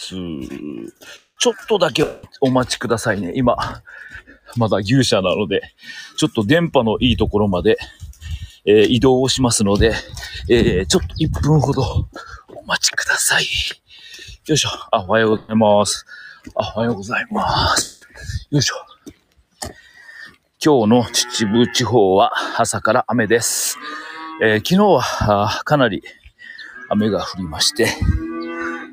。ちょっとだけお待ちくださいね。今、まだ牛舎なので、ちょっと電波のいいところまで、えー、移動をしますので、えー、ちょっと1分ほどお待ちください。よいしょ。あ、おはようございます。あ、おはようございます。よいしょ。今日の秩父地方は朝から雨です。えー、昨日はかなり雨が降りまして、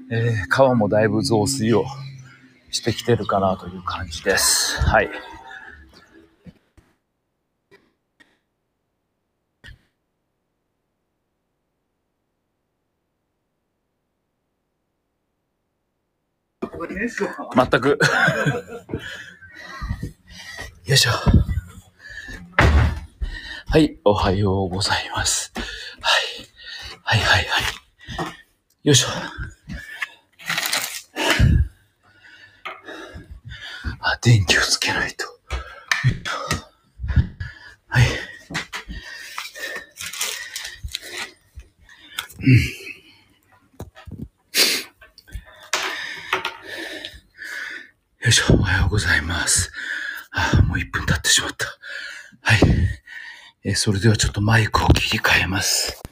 えー、川もだいぶ増水をしてきてるかなという感じです。はい。全くよいしょ。はい、おはようございます。はい。はいはいはい。よいしょ。電気をつけないと。はい。うん。よいしょ、おはようございます。あ、もう1分経ってしまった。はい。えそれではちょっとマイクを切り替えます。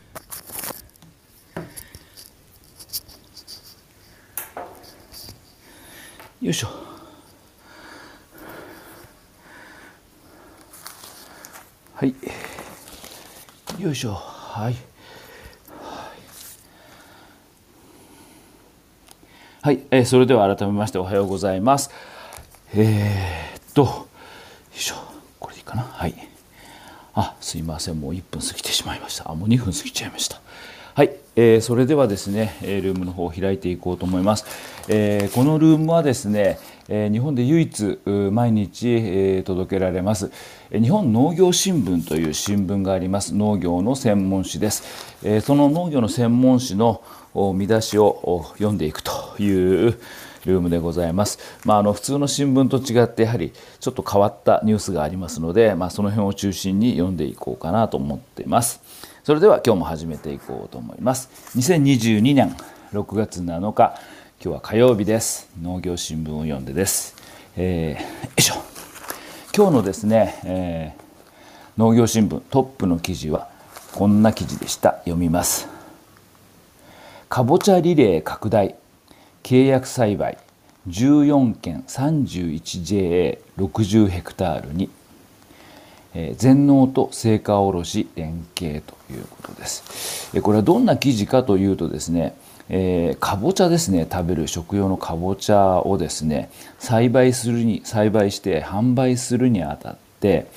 よいしょ。よいしょ。はい。はい、えー、それでは改めましておはようございます。えー、っと、よいしょ、これでいいかな？はい。あすいませんもう1分過ぎてしまいましたあもう2分過ぎちゃいましたはい、えー、それではですねルームの方を開いていこうと思います、えー、このルームはですねえ日本で唯一毎日、届けられます日本農業新聞という新聞があります農業の専門誌です、その農業の専門誌の見出しを読んでいくというルームでございます。まあ、あの普通の新聞と違ってやはりちょっと変わったニュースがありますので、まあ、その辺を中心に読んでいこうかなと思っています。それでは今日も始めていこうと思います。2022年6月7日、今日は火曜日です。農業新聞を読んでです。えー、よいしょ。今日のですね、えー、農業新聞トップの記事はこんな記事でした。読みます。かぼちゃリレー拡大契約栽培14件 31JA60 ヘクタールに、え、全農と成果卸連携ということです。これはどんな記事かというとですね、えー、かぼちゃですね食べる食用のかぼちゃをですね栽培するに栽培して販売するにあたって、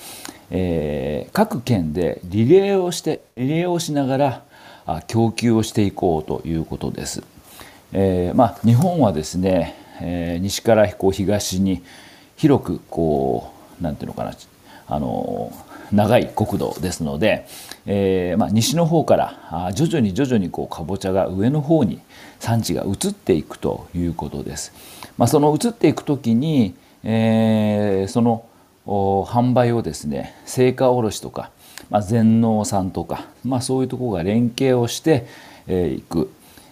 えー、各県でリレーをしてリレーをしながらあ供給をしていこうということです。えー、まあ、日本はですね、えー、西からこう東に広くこうなんていうのかなあの長い国土ですので、えー、まあ、西の方から徐々に徐々にこうかぼちゃが上の方に産地が移っていくということです。まあ、その移っていく時に、えー、その販売をですね成果卸とか、まあ、全農さんとか、まあ、そういうところが連携をしてい、えー、く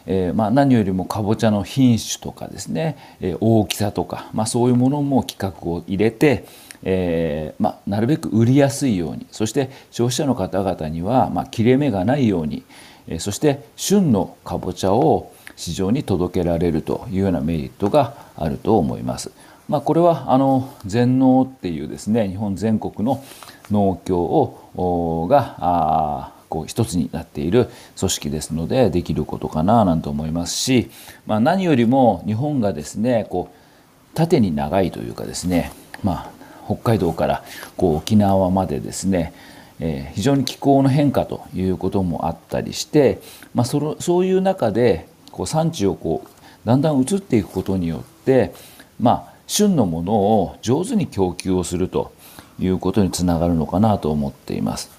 えー、まあ、何よりもかぼちゃの品種とかですね、え、大きさとか、まあ、そういうものも規格を入れて、えー、まあ、なるべく売りやすいようにそして消費者の方々には、ま切れ目がないように、えそして旬のかぼちゃを市場に届けられるというようなメリットがあると思います。まあ、これはあの全農っていうですね日本全国の農協をがあこう一つになっている組織ですのでできることかななんて思いますし、まあ、何よりも日本がですねこう縦に長いというかですね、まあ、北海道からこう沖縄までですね、えー、非常に気候の変化ということもあったりして、まあ、そのそういう中でこう産地をこうだんだん移っていくことによって、まあ、旬のものを上手に供給をするということにつながるのかなと思っています。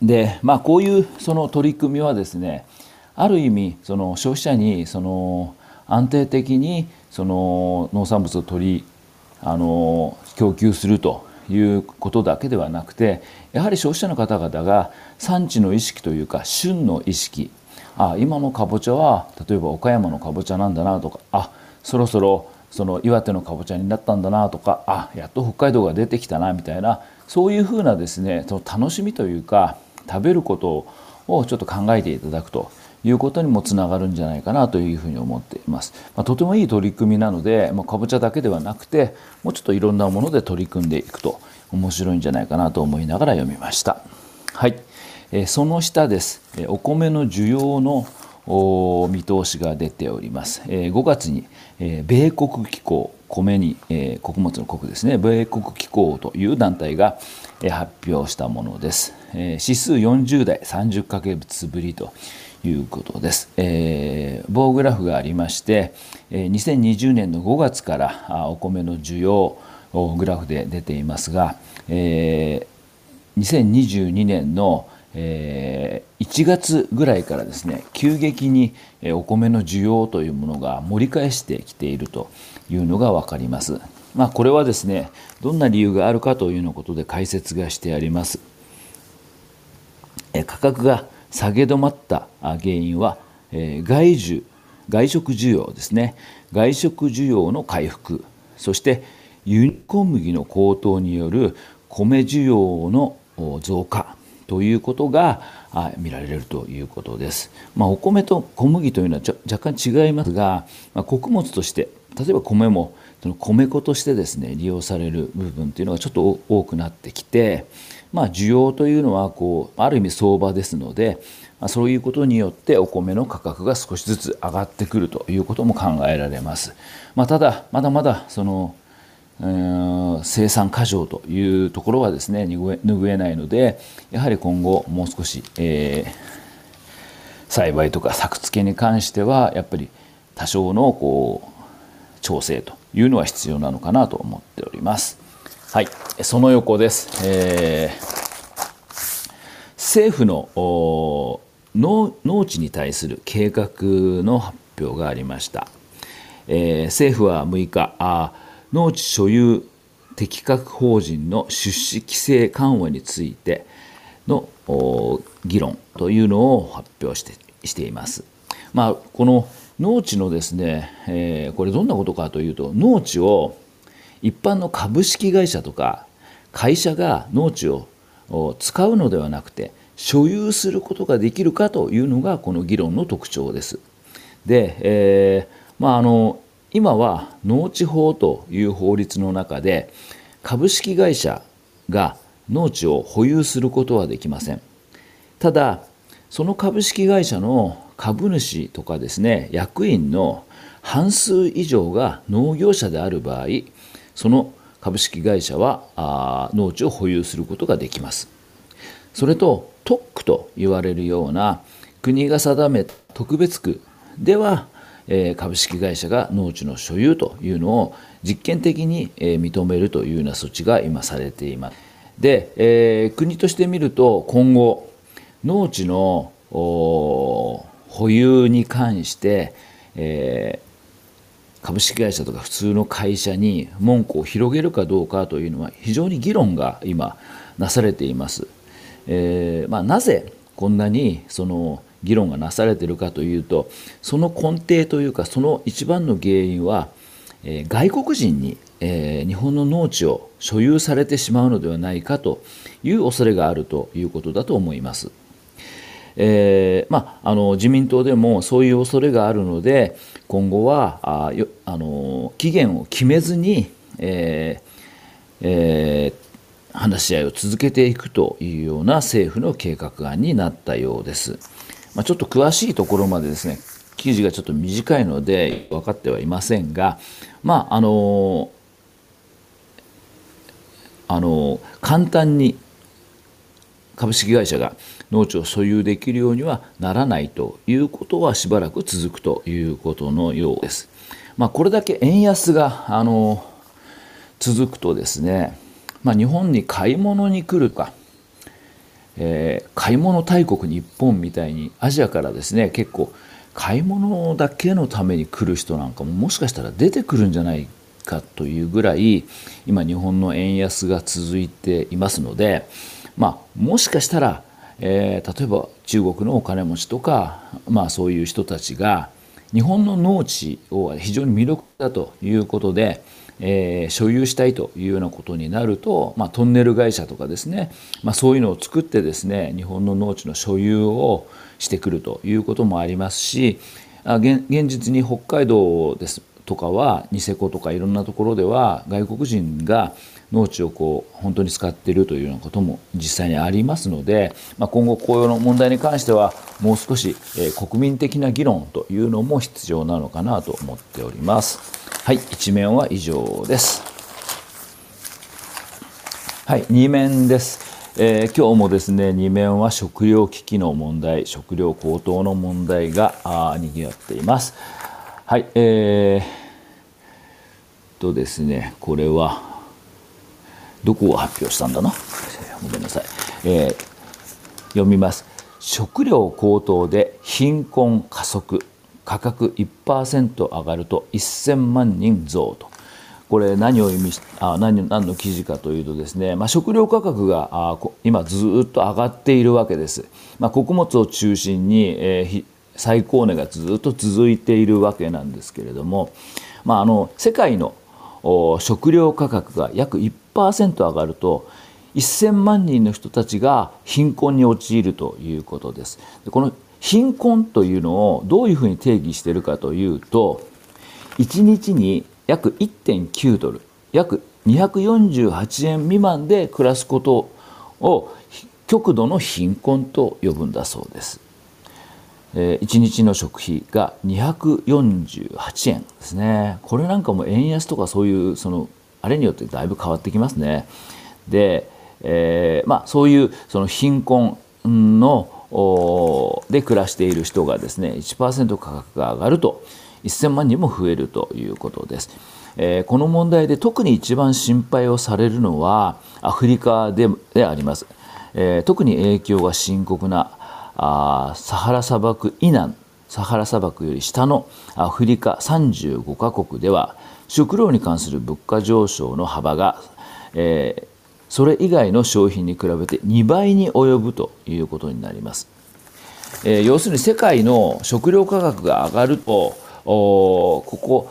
でまあこういうその取り組みはですねある意味その消費者にその安定的にその農産物を取りあの供給するということだけではなくてやはり消費者の方々が産地の意識というか旬の意識。あ今のかぼちゃは例えば岡山のかぼちゃなんだなとかあそろそろその岩手のかぼちゃになったんだなとかあやっと北海道が出てきたなみたいなそういうふうなですねその楽しみというか食べることをちょっと考えていただくということにもつながるんじゃないかなというふうに思っています。まあ、とてもいい取り組みなので、まあ、かぼちゃだけではなくてもうちょっといろんなもので取り組んでいくと面白いんじゃないかなと思いながら読みました。はい、えー、その下です。お米の需要の見通しが出ております。えー、5月に、えー、米国機構米に、えー、穀物の国ですね米国機構という団体が、発表したものです、指数40代30ヶ月ぶりということです、えー、棒グラフがありまして、えー、2020年の5月からお米の需要グラフで出ていますが、えー、2022年のえー、1月ぐらいからですね急激にお米の需要というものが盛り返してきているというのが分かります。まあ、これはですねどんな理由があるかというのことで解説がしてあります。価格が下げ止まった原因は外需外食需要ですね外食需要の回復そして輸入小麦の高騰による米需要の増加ということが見られるということです。まあ、お米と小麦というのは若干違いますが、まあ、穀物として例えば米もその米粉としてですね利用される部分というのがちょっと多くなってきて、まあ、需要というのはこうある意味相場ですので、まあ、そういうことによってお米の価格が少しずつ上がってくるということも考えられます。まあ、ただまだまだその生産過剰というところはですね拭えないのでやはり今後もう少し、えー、栽培とか作付けに関してはやっぱり多少のこう調整というのは必要なのかなと思っております。はい、その横です。えー、政府の農地に対する計画の発表がありました。えー、政府は6日あ農地所有適格法人の出資規制緩和についての議論というのを発表してしています。まあ、この農地のですね、えー、これどんなことかというと農地を一般の株式会社とか会社が農地を使うのではなくて所有することができるかというのがこの議論の特徴です。で、えーまあ、あの今は農地法という法律の中で株式会社が農地を保有することはできませんただその株式会社の株主とかですね役員の半数以上が農業者である場合その株式会社は農地を保有することができますそれと特区と言われるような国が定め特別区ではえ株式会社が農地の所有というのを実験的に、え認めるというような措置が今されています。で、えー、国として見ると今後農地の保有に関して、えー、株式会社とか普通の会社に門戸を広げるかどうかというのは非常に議論が今なされています。えーまあ、なぜこんなにその議論がなされているかというとその根底というかその一番の原因は、えー、外国人に、えー、日本の農地を所有されてしまうのではないかという恐れがあるということだと思います。えーまあ、あの自民党でもそういう恐れがあるので今後はあよあの期限を決めずに、えーえー、話し合いを続けていくというような政府の計画案になったようです。まあ、ちょっと詳しいところまでですね記事がちょっと短いので分かってはいませんがまああのあの簡単に株式会社が農地を所有できるようにはならないということはしばらく続くということのようです。まあ、これだけ円安があの続くとですね、まあ、日本に買い物に来るかえー、買い物大国日本みたいにアジアからですね結構買い物だけのために来る人なんかももしかしたら出てくるんじゃないかというぐらい今日本の円安が続いていますので、まあ、もしかしたら、えー、例えば中国のお金持ちとか、まあ、そういう人たちが日本の農地を非常に魅力だということで、えー、所有したいというようなことになると、まあ、トンネル会社とかですね、まあ、そういうのを作ってですね日本の農地の所有をしてくるということもありますし現実に北海道ですとかはニセコとかいろんなところでは外国人が農地をこう本当に使っているというようなことも実際にありますので、まあ、今後紅葉の問題に関してはもう少し、えー、国民的な議論というのも必要なのかなと思っております。はい、一面は以上です。はい、二面です。えー、今日もですね2面は食料危機の問題食料高騰の問題があにぎわっていますはいえー、とですねこれはどこを発表したんだな？ごめんなさい、えー、読みます。食料高騰で貧困加速。価格1%上がると1000万人増と。これ何を意味しあ何何の記事かというとですね、まあ、食料価格があ今ずっと上がっているわけです、まあ、穀物を中心に、えー、最高値がずっと続いているわけなんですけれども、まあ、あの世界の食料価格が約1上がると1000万人の人たちが貧困に陥るということです。この貧困というのをどういうふうに定義しているかというと1日に約1.9ドル約248円未満で暮らすことを極度の貧困と呼ぶんだそうです。え1日の食費が248円ですねこれなんかも円安とかそういうそのあれによってだいぶ変わってきますねで、えー、まあそういうその貧困ので暮らしている人がですね1%価格が上がると1000万人も増えるということです。えー、この問題で特に一番心配をされるのはアフリカでであります。えー、特に影響が深刻なあサハラ砂漠以南サハラ砂漠より下のアフリカ35カ国では食料に関する物価上昇の幅が、えー、それ以外の商品に比べて2倍に及ぶということになります。えー、要するに世界の食料価格が上がるとここ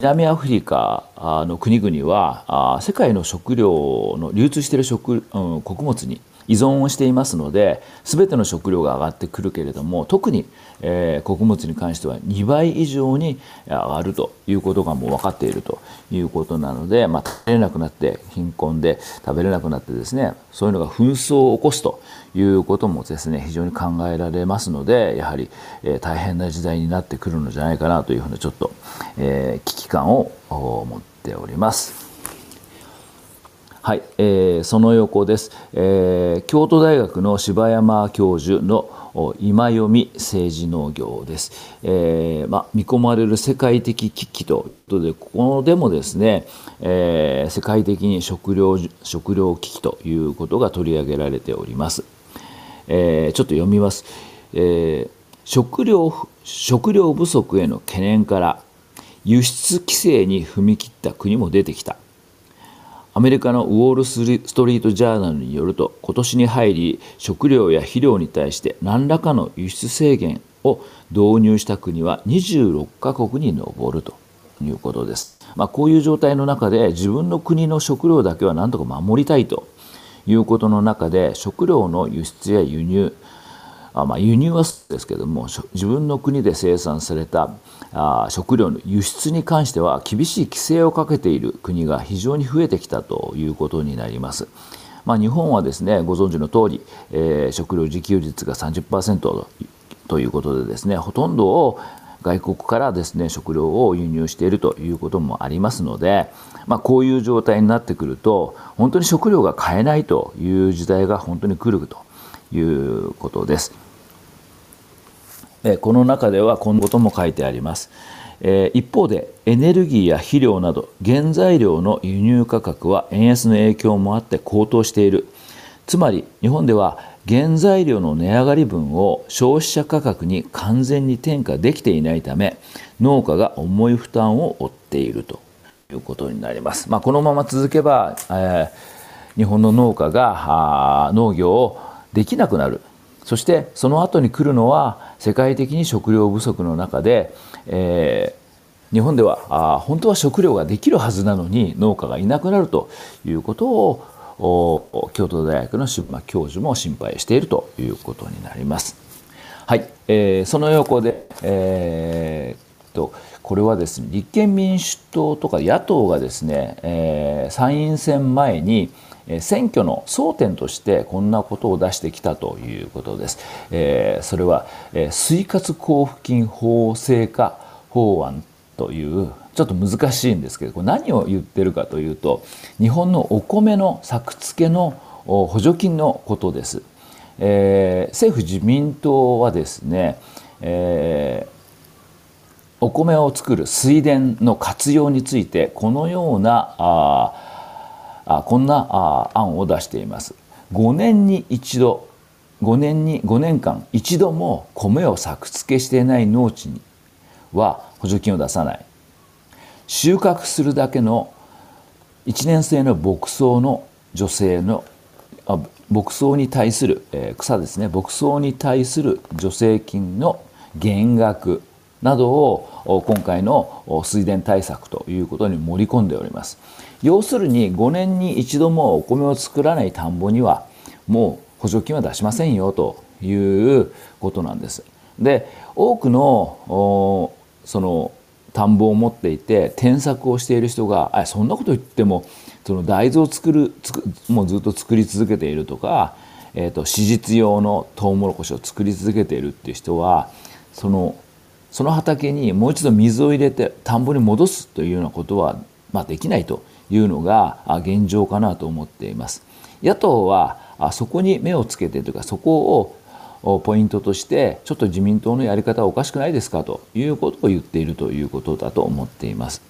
南アフリカの国々は世界の食料の流通している食、うん、穀物に依存をしていますので全ての食料が上がってくるけれども特に、えー、穀物に関しては2倍以上に上がるということがもう分かっているということなので、まあ、食べれなくなって貧困で食べれなくなってですねそういうのが紛争を起こすということもですね非常に考えられますのでやはり、えー、大変な時代になってくるのじゃないかなというふうなちょっと、えー、危機感を持っております。はい、えー、その横です、えー、京都大学の柴山教授の今読み政治農業です、えーまあ、見込まれる世界的危機ということでここでもですね、えー、世界的に食料食料危機ということが取り上げられております、えー、ちょっと読みます、えー、食料食料不足への懸念から輸出規制に踏み切った国も出てきた。アメリカのウォール・ストリート・ジャーナルによると今年に入り食料や肥料に対して何らかの輸出制限を導入した国は26カ国に上るということです。まあ、こういう状態の中で自分の国の食料だけは何とか守りたいということの中で食料の輸出や輸入まあ、輸入はですけども自分の国で生産されたあ食料の輸出に関しては厳しい規制をかけている国が非常に増えてきたということになります。まあ、日本はですねご存知の通り、えー、食料自給率が30%ということでですねほとんどを外国からですね食料を輸入しているということもありますので、まあ、こういう状態になってくると本当に食料が買えないという時代が本当に来るということです。この中ではこんなことも書いてあります。一方でエネルギーや肥料など原材料の輸入価格は円安の影響もあって高騰しているつまり日本では原材料の値上がり分を消費者価格に完全に転嫁できていないため農家が重い負担を負っているということになります。まあ、このまま続けば、えー、日本の農家が農業をできなくなるそしてその後に来るのは世界的に食料不足の中で、えー、日本ではあ本当は食料ができるはずなのに農家がいなくなるということを京都大学の柴間教授も心配しているということになります。はい、えー、その横で、えー、とこれはですね立憲民主党とか野党がですね、えー、参院選前に選挙の争点としてこんなことを出してきたということです。えー、それは、えー、水活交付金法制化法案というちょっと難しいんですけどこれ何を言ってるかというと日本のお米の作付けの補助金のことです。えー、政府自民党はですね、えー、お米を作る水田の活用についてこのようなああこんな案を出しています。5年に一度5年に5年間一度も米を作付けしていない農地には補助金を出さない。収穫するだけの1年生の牧草の女性の牧草に対する、え、草ですね。牧草に対する助成金の減額などを今回の水田対策ということに盛り込んでおります。要するに5年に一度もお米を作らない田んぼにはもう補助金は出しませんよということなんです。で多くのその田んぼを持っていて添削をしている人があそんなこと言ってもその大豆を作るもうずっと作り続けているとか、えーと、史実用のトウモロコシを作り続けているっていう人はそのその畑にもう一度水を入れて田んぼに戻すというようなことは、まあ、できないと。いうのが現状かなと思っています。野党はそこに目をつけてというかそこをポイントとしてちょっと自民党のやり方はおかしくないですかということを言っているということだと思っています。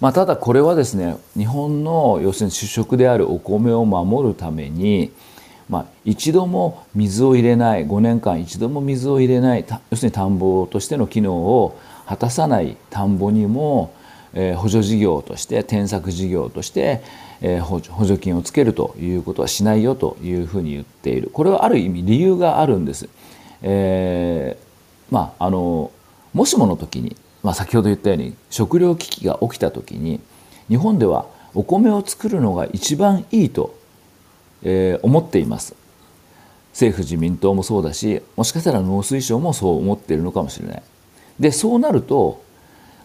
まあ、ただこれはですね日本の要するに主食であるお米を守るためにまあ、一度も水を入れない5年間一度も水を入れない要するに田んぼとしての機能を果たさない田んぼにも、え、補助事業として添削事業として、え、補助金をつけるということはしないよというふうに言っている。これはある意味理由があるんです。えー、まああのもしもの時に、まあ、先ほど言ったように食糧危機が起きた時に日本ではお米を作るのが一番いいとえー、思っています。政府自民党もそうだしもしかしたら農水省もそう思っているのかもしれない。でそうなると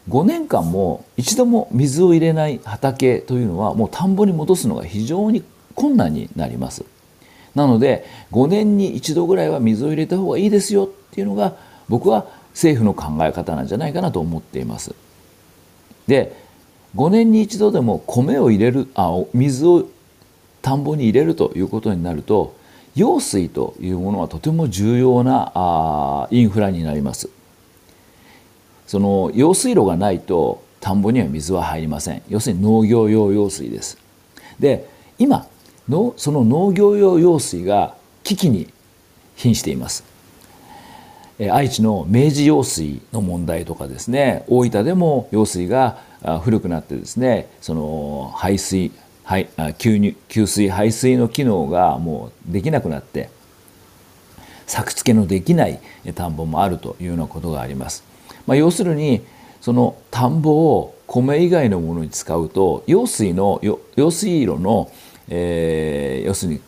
5年間も一度も水を入れない畑というのはもう田んぼに戻すのが非常に困難になります。なので5年に一度ぐらいは水を入れた方がいいですよっていうのが僕は政府の考え方なんじゃないかなと思っています。で5年に一度でも米を入れるあ水を田んぼに入れるということになると用水というものはとても重要なあインフラになります。その用水路がないと田んぼには水は入りません。要するに農業用用水です。で今のその農業用用水が危機に瀕しています。愛知の明治用水の問題とかですね大分でも用水が古くなってですねその排水はい給入給水排水の機能がもうできなくなって作付けのできない田んぼもあるというようなことがあります。まあ、要するにその田んぼを米以外のものに使うと用水の用水路の、えー、要するに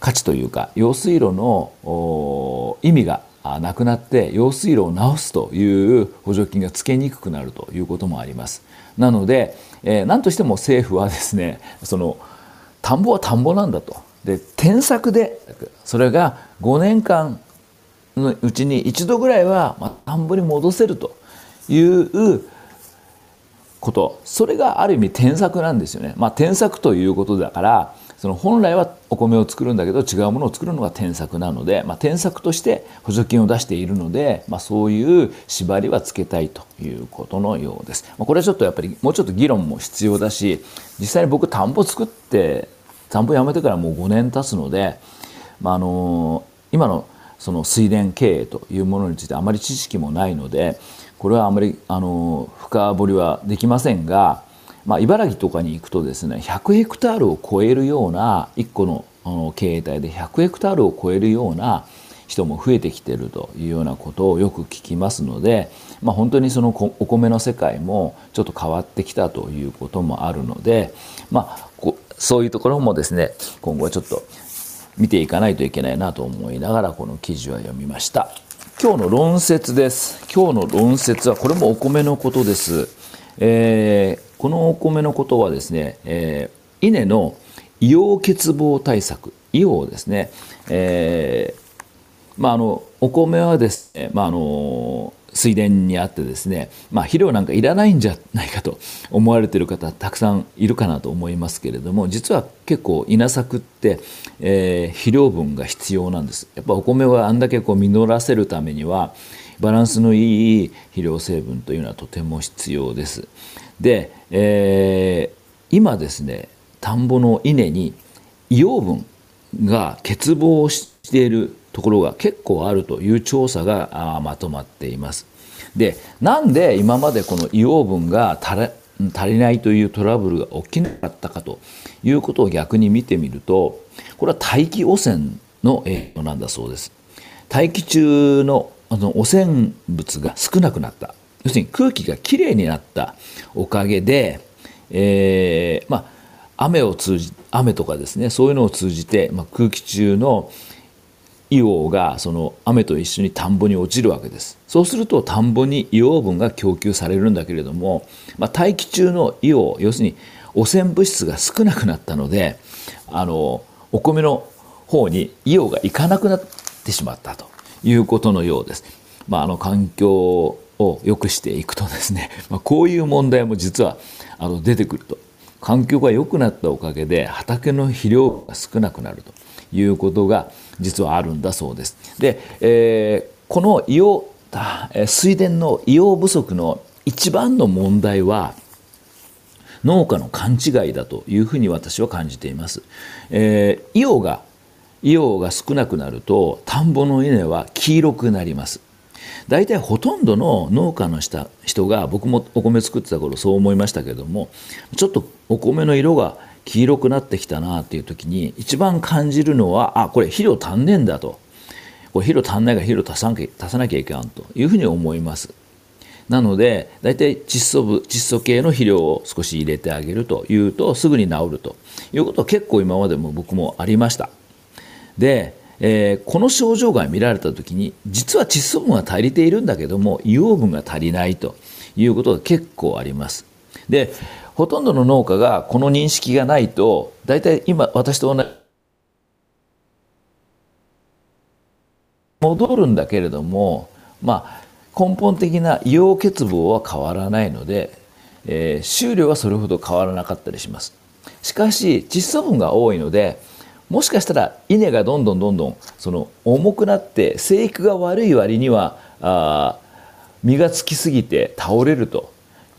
価値というか用水路の意味がなくなって用水路を直すという補助金がつけにくくなるということもあります。なので、えー、何としても政府はですね その田んぼは田んぼなんだとで添削でそれが5年間のうちに一度ぐらいは、まあ、田んぼに戻せるということそれがある意味添削なんですよね。まあ、添削ということだからその本来はお米を作るんだけど違うものを作るのが添削なので、まあ、添削として補助金を出しているので、まあ、そういう縛りはつけたいということのようです。まあ、これはちょっとやっぱりもうちょっと議論も必要だし実際に僕田んぼ作って田んぼやめてからもう5年経つので、まあ、あの今のその水田経営というものについてあまり知識もないのでこれはあまりあの深掘りはできませんがまあ、茨城とかに行くとですね100ヘクタールを超えるような1個のあの経営体で100ヘクタールを超えるような人も増えてきてるというようなことをよく聞きますので、まあ、本当にそのお米の世界もちょっと変わってきたということもあるので、まあ、こそういうところもですね今後はちょっと見ていかないといけないなと思いながらこの記事は読みました。今日の論説です。今日の論説はこれもお米のことです。えー、このお米のことはですね、えー、稲の硫黄欠乏対策硫黄ですね、えー、まああのお米はですね、まああの水田にあってですね、まあ、肥料なんかいらないんじゃないかと思われてる方たくさんいるかなと思いますけれども実は結構稲作って、えー、肥料分が必要なんですやっぱお米はあんだけこう実らせるためにはバランスのいい肥料成分というのはとても必要です。で、えー、今ですね田んぼの稲に硫黄分が欠乏しているところが結構あるという調査がまとまっています。でなんで今までこの硫黄分が足りないというトラブルが起きなかったかということを逆に見てみるとこれは大気汚染の影響なんだそうです。大気中のあの汚染物が少なくなった要するに空気がきれいになったおかげで、えー、まあ雨を通じ雨とかですねそういうのを通じて、まあ、空気中の硫黄がその雨と一緒に田んぼに落ちるわけですそうすると田んぼに硫黄分が供給されるんだけれども、まあ、大気中の硫黄要するに汚染物質が少なくなったのであのお米の方に硫黄がいかなくなってしまったということのようです。まあ、あの環境を良くしていくとですね、まあ、こういう問題も実はあの出てくると環境が良くなったおかげで畑の肥料が少なくなるということが実はあるんだそうです。で、えー、この硫黄水田の硫黄不足の一番の問題は農家の勘違いだというふうに私は感じています。えー、硫黄が硫黄が少なくなると田んぼの稲は黄色くなります。大体ほとんどの農家のした人が僕もお米作ってた頃そう思いましたけどもちょっとお米の色が黄色くなってきたなっていう時に一番感じるのはあこれ肥料足んねえんだと。これ肥料足んないから肥料足さ足さなきゃいけんというふうに思います。なので大体窒素部窒素系の肥料を少し入れてあげるというとすぐに治ると。いうことは結構今までも僕もありました。で、えー、この症状が見られた時に実は窒素分は足りているんだけども硫黄分が足りないということが結構あります。でほとんどの農家がこの認識がないと大体今私と同じ。戻るんだけれどもまあ根本的な硫黄欠乏は変わらないので、えー、収量はそれほど変わらなかったりします。しかし窒素分が多いのでもしかしたら稲がどんどんどんどんその重くなって生育が悪い割にはあ実がつきすぎて倒れると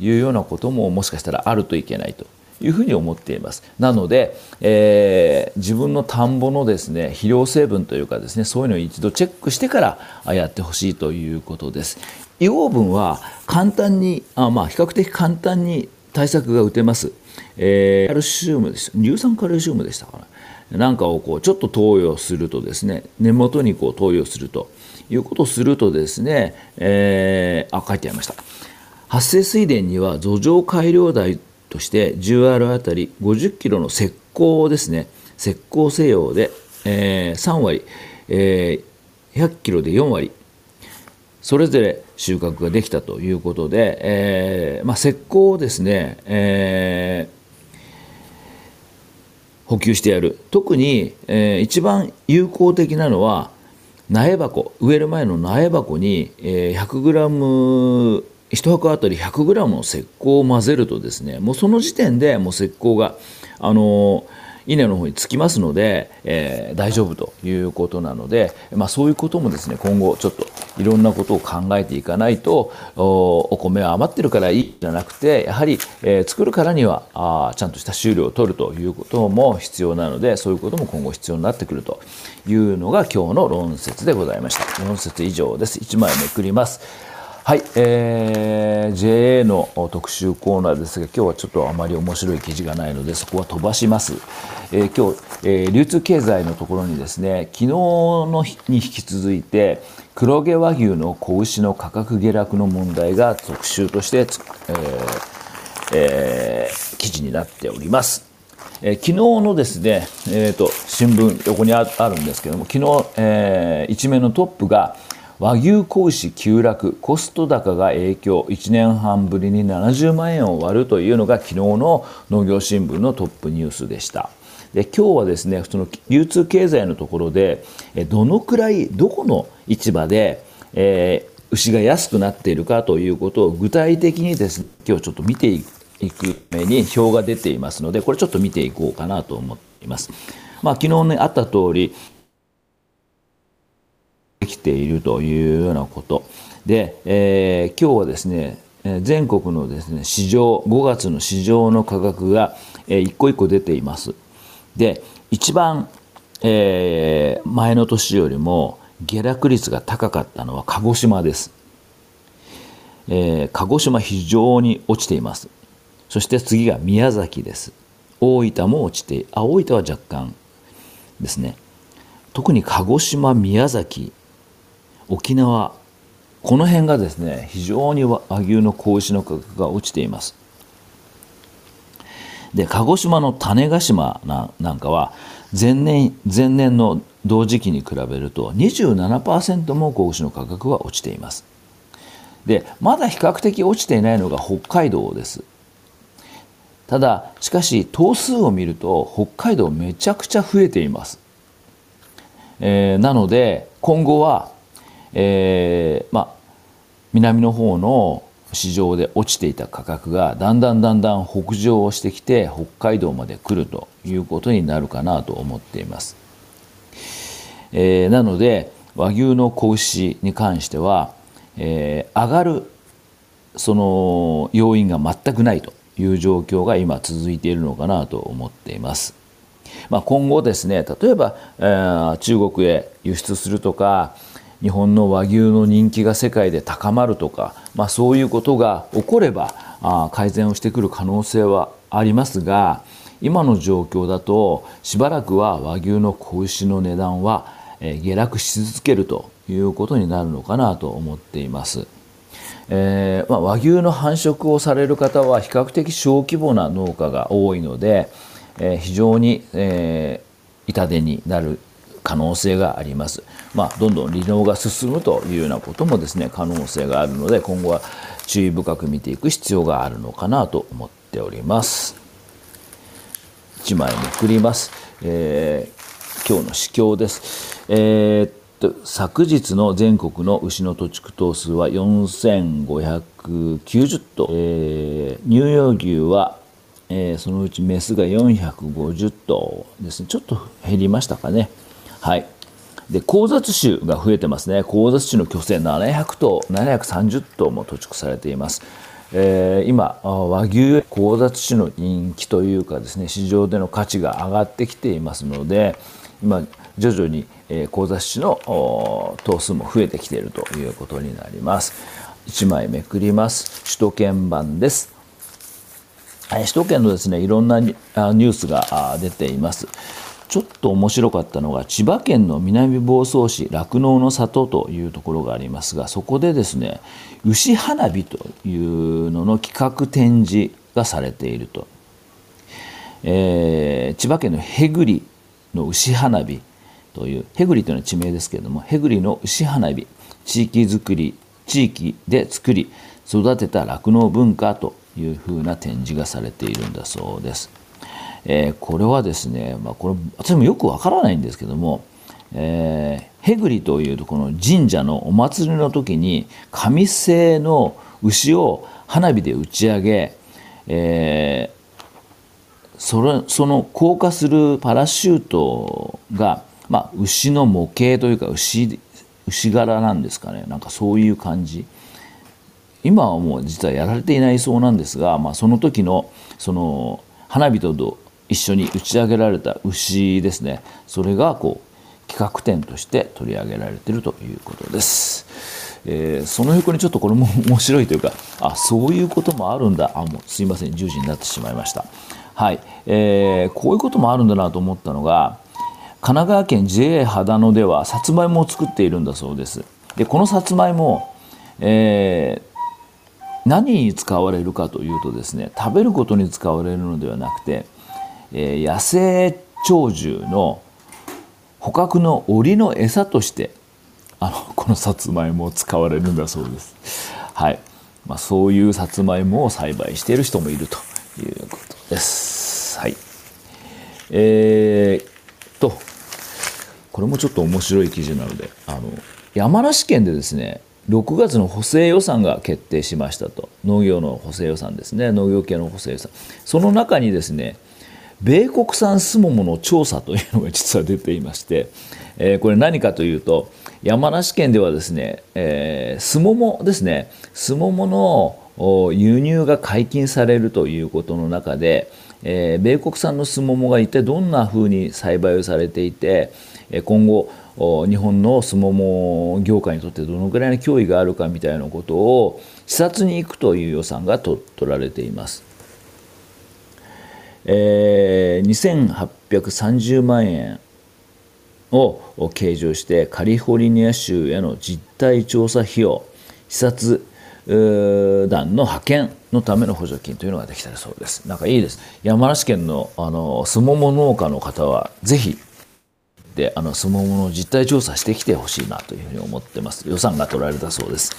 いうようなことももしかしたらあるといけないというふうに思っています。なので、えー、自分の田んぼのですね肥料成分というかですねそういうのを一度チェックしてからやってほしいということです。硫黄分は簡単にあまあ比較的簡単に対策が打てます、えー、カルシウムです。乳酸カルシウムでしたかな。なんかをこうちょっと投与するとですね根元にこう投与するということをするとですね、えー、あ書いてありました。発生水田には土壌改良台として 10R あたり50キロの石膏ですね石膏西洋で、えー、3割、えー、100キロで4割それぞれ収穫ができたということで、えーまあ、石膏をですね、えー、補給してやる。特に、えー、一番有効的なのは苗箱植える前の苗箱に、えー、100グラム1箱あたり 100g の石膏を混ぜるとですねもうその時点でもう石膏があの稲の方につきますので、えー、大丈夫ということなので、まあ、そういうこともですね今後ちょっといろんなことを考えていかないとお米は余ってるからいいじゃなくてやはり、えー、作るからにはあちゃんとした収量を取るということも必要なのでそういうことも今後必要になってくるというのが今日の論説でございました。論説以上です。1枚めくります。はい、えー、JA の特集コーナーですが今日はちょっとあまり面白い記事がないのでそこは飛ばします、えー、今日、えー、流通経済のところにですね昨日の日に引き続いて黒毛和牛の子牛の価格下落の問題が特集として、えーえー、記事になっております。えー、昨日のですね、えーと、新聞横にあるんですけども昨日、えー、一面のトップが和牛子牛急落コスト高が影響1年半ぶりに70万円を割るというのが昨日の農業新聞のトップニュースでした。で今日はですねその流通経済のところでどのくらいどこの市場で、えー、牛が安くなっているかということを具体的にですね今日ちょっと見ていく目に表が出ていますのでこれちょっと見ていこうかなと思っています。まあ、昨日ねあった通りきているというようなこと。で、えー、今日はですね全国のですね市場5月の市場の価格が、えー、一個一個出ています。で一番、えー、前の年よりも下落率が高かったのは鹿児島です、えー、鹿児島非常に落ちています。そして次が宮崎です。大分も落ちてあ大分は若干ですね。特に鹿児島宮崎沖縄この辺がですね非常に和牛の子牛の価格が落ちています。で鹿児島の種子島なんかは前年前年の同時期に比べると27%も子牛の価格は落ちています。でまだ比較的落ちていないのが北海道です。ただしかし頭数を見ると北海道めちゃくちゃ増えています、えー、なので今後はえー、まあ南の方の市場で落ちていた価格がだんだんだんだん北上をしてきて北海道まで来るということになるかなと思っています。えー、なので和牛の子牛に関しては、えー、上がるその要因が全くないという状況が今続いているのかなと思っています。まあ、今後ですね例えば、えー、中国へ輸出するとか日本の和牛の人気が世界で高まるとか、まあ、そういうことが起こればあ改善をしてくる可能性はありますが今の状況だとしばらくは和牛の子牛の値段は、下落し続けるということになるのかなと思っています。えー、まあ、和牛の繁殖をされる方は比較的小規模な農家が多いので、えー、非常に、えー、痛手になる可能性があります。まあ、どんどん利能が進むというようなこともですね可能性があるので今後は注意深く見ていく必要があるのかなと思っております。1枚めくります。えー、今日の市況です。えー、っと昨日の全国の牛の土地区頭数は4590頭、えー、乳幼牛はえー、そのうちメスが450頭ですねちょっと減りましたかねはいで交雑種が増えてますね。交雑種の巨船700頭730頭も土畜されています、えー、今和牛交雑種の人気というかですね市場での価値が上がってきていますので今徐々に、え、交雑種の頭数も増えてきているということになります。1枚めくります。首都圏版です。首都圏のですねいろんなニュースが出ています。ちょっと面白かったのが千葉県の南房総市酪農の里というところがありますがそこでですね牛花火というのの企画展示がされていると、えー、千葉県のへぐりの牛花火というへぐりというのは地名ですけれどもへぐりの牛花火地域づくり地域で作り育てた酪農文化というふうな展示がされているんだそうです。えー、これはですね、まあ、これ私もよくわからないんですけども、えー、ヘグリというとこの神社のお祭りの時に紙製の牛を花火で打ち上げ、えー、それその降下するパラシュートが、まあ、牛の模型というか牛牛柄なんですかね。なんかそういう感じ。今はもう実はやられていないそうなんですが、まあ、その時のその花火と一緒に打ち上げられた牛ですね。それがこう企画展として取り上げられているということです。えー、その横にちょっとこれも面白いというかあそういうこともあるんだ。あもうすいません。10時になってしまいました。はい、えー、こういうこともあるんだなと思ったのが神奈川県 JA 秦野ではさつまいもを作っているんだそうです。でこのさつまいも、えー、何に使われるかというとですね食べることに使われるのではなくて、えー、野生鳥獣の捕獲の檻の餌としてあのこのさつまいもを使われるんだそうです。はい。まあ、そういうさつまいもを栽培している人もいるということです。はい。えー、とこれもちょっと面白い記事なのであの山梨県でですね6月の補正予算が決定しましたと。農業の補正予算ですね。農業系の補正予算。その中にですね米国産スモモの調査というのが実は出ていまして、えー、これ何かというと山梨県ではですね、えー、スモモですねスモモの輸入が解禁されるということの中で、えー、米国産のスモモが一体どんなふうに栽培をされていて今後日本のスモモ業界にとってどのぐらいの脅威があるかみたいなことを視察に行くという予算が取られています。えー、2830万円を計上してカリフォルニア州への実態調査費用視察団の派遣のための補助金というのができたそうです。なんかいいです。山梨県のあのすもも農家の方はぜひであのすももの実態調査してきてほしいなというふうに思ってます。予算が取られたそうです。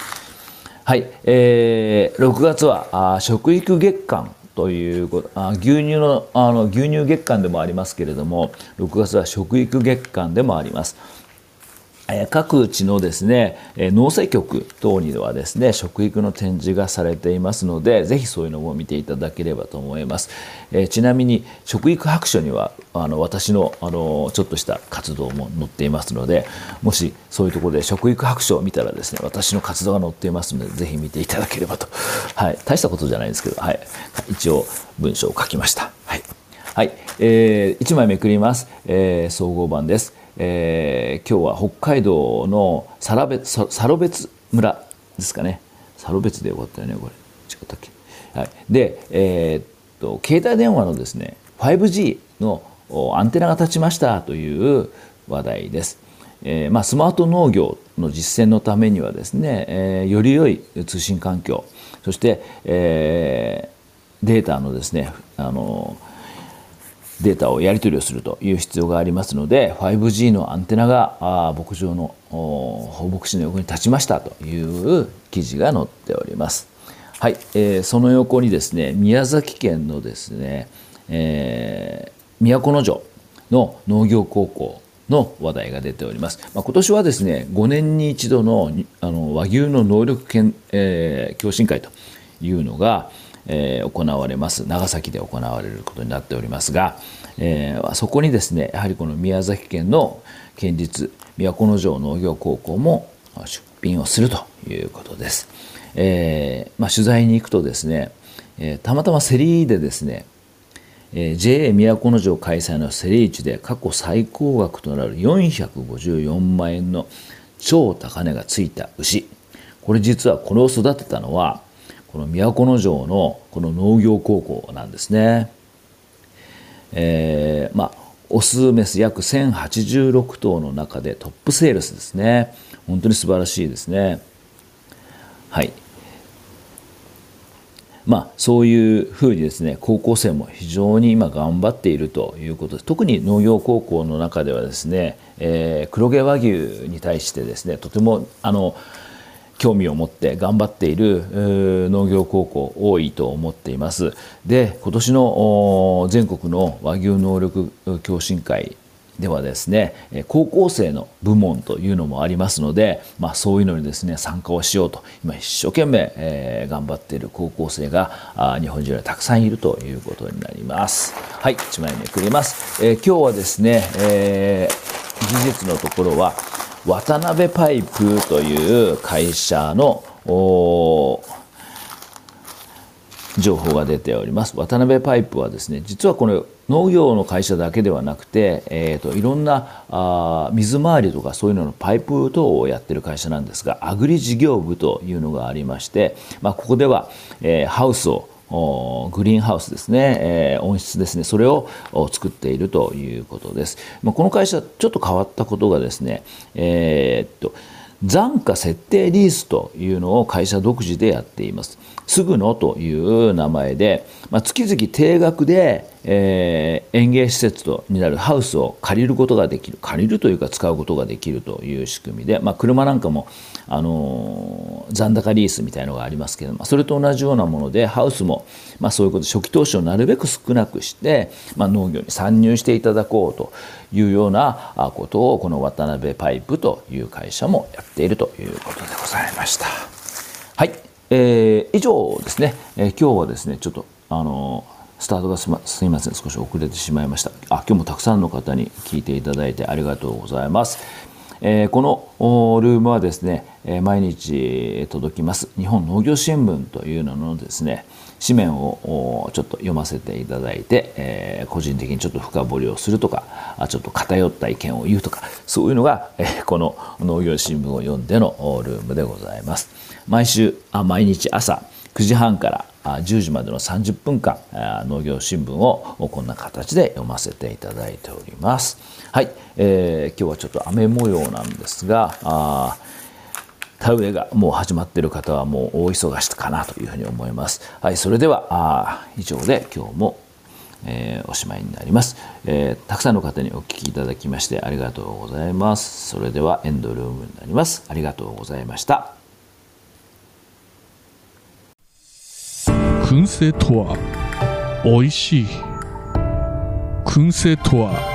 はい、えー、6月はあ食育月間ということあ牛乳のあの牛乳月間でもありますけれども6月は食育月間でもあります。各地のですね農政局等にはですね食育の展示がされていますのでぜひそういうのも見ていただければと思います、えちなみに食育白書にはあの私のあのちょっとした活動も載っていますのでもしそういうところで食育白書を見たらですね私の活動が載っていますのでぜひ見ていただければと、はい、大したことじゃないんですけど、はい、一応文章を書きました。はい。はい。えー、1枚めくります、えー、総合版です。えー、今日は北海道のサラベサロベツ村ですかね。サロベツでよかったよねこれ。違ったっけ、はい、で、えー、っと携帯電話のですね 5G のアンテナが立ちましたという話題です。えーまあ、スマート農業の実践のためにはですね、えー、より良い通信環境そして、えー、データのですねあのデータをやり取りをするという必要がありますので 5G のアンテナが牧場の放牧地の横に立ちましたという記事が載っております。はい、えー、その横にですね宮崎県のですね、えー、都城の農業高校の話題が出ております。まあ、今年はですね5年に一度のあの和牛の能力研、えー、共進会というのが、えー、行われます長崎で行われることになっておりますが、えー、そこにですねやはりこの宮崎県の県立都城農業高校も出品をするということです。えーまあ、取材に行くとですね、え、たまたま競りでですね、えー、JA 都城開催の競り市で過去最高額となる454万円の超高値がついた牛これ実はこれを育てたのはこの都城のこの農業高校なんですね。えー、まあオスメス約1086頭の中でトップセールスですね。本当に素晴らしいですね。はい。まあそういうふうにですね高校生も非常に今頑張っているということです。特に農業高校の中ではですね、えー、黒毛和牛に対してですねとてもあの興味を持って頑張っている農業高校多いと思っています。で今年の全国の和牛能力共進会ではですね高校生の部門というのもありますので、まあ、そういうのにですね参加をしようと今一生懸命、えー、頑張っている高校生があ日本中にたくさんいるということになります。はい1枚めくります、えー、今日はですね、えー、技術のところは渡辺パイプという会社の情報が出ております。渡辺パイプはですね実はこれ農業の会社だけではなくて、えーと、いろんなあ水回りとかそういうののパイプ等をやってる会社なんですがアグリ事業部というのがありまして、まあ、ここでは、えー、ハウスをグリーンハウスですね、えー、温室ですね。それを作っているということです、まあ、この会社ちょっと変わったことがですねえー、っと残価設定リースというのを会社独自でやっています。すぐのという名前で、まあ、月々定額で、えー、園芸施設とになるハウスを借りることができる。借りるというか使うことができるという仕組みで、まあ、車なんかも、あの、残高リースみたいのがありますけどもそれと同じようなものでハウスも、まあ、そういうこと初期投資をなるべく少なくして、まあ、農業に参入していただこうというようなことをこの渡辺パイプという会社もやっているということでございました。はい、えー、以上ですね、えー、今日はですねちょっとあのスタートがすみません。少し遅れてしまいました。あ今日もたくさんの方に聞いていただいてありがとうございます、えー、このルームはですね毎日届きます。日本農業新聞というののですね紙面をちょっと読ませていただいて、えー、個人的にちょっと深掘りをするとかちょっと偏った意見を言うとかそういうのが、えー、この農業新聞を読んでのルームでございます。毎週あ毎日朝9時半から10時までの30分間農業新聞をこんな形で読ませていただいております。はい、えー、今日はちょっと雨模様なんですがあ田植えがもう始まっている方はもう大忙しかなというふうに思います。はい、それではあ以上で今日も、えー、おしまいになります、えー、たくさんの方にお聞きいただきましてありがとうございます。それではエンドルームになります。ありがとうございました。燻製とは美味しい。燻製とは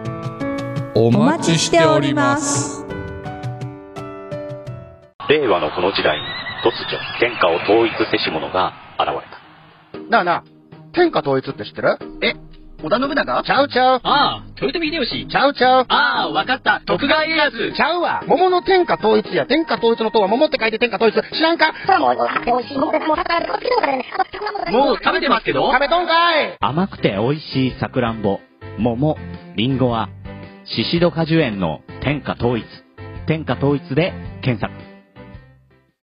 お待ちしております令和のこの時代に突如天下を統一せし者が現れた。なあなあ、天下統一って知ってる？え織田信長？ちゃうちゃう。ああ、豊臣秀吉。ちゃうちゃう。ああ、わかった。徳川家康。ちゃうわ。桃の天下統一や。天下統一の塔は桃って書いて天下統一。知らんか？もう食べてますけど食べとんかい甘くて美味しいさくらんぼ、桃、りんごは、シシド果樹園の天下統一。天下統一で検索。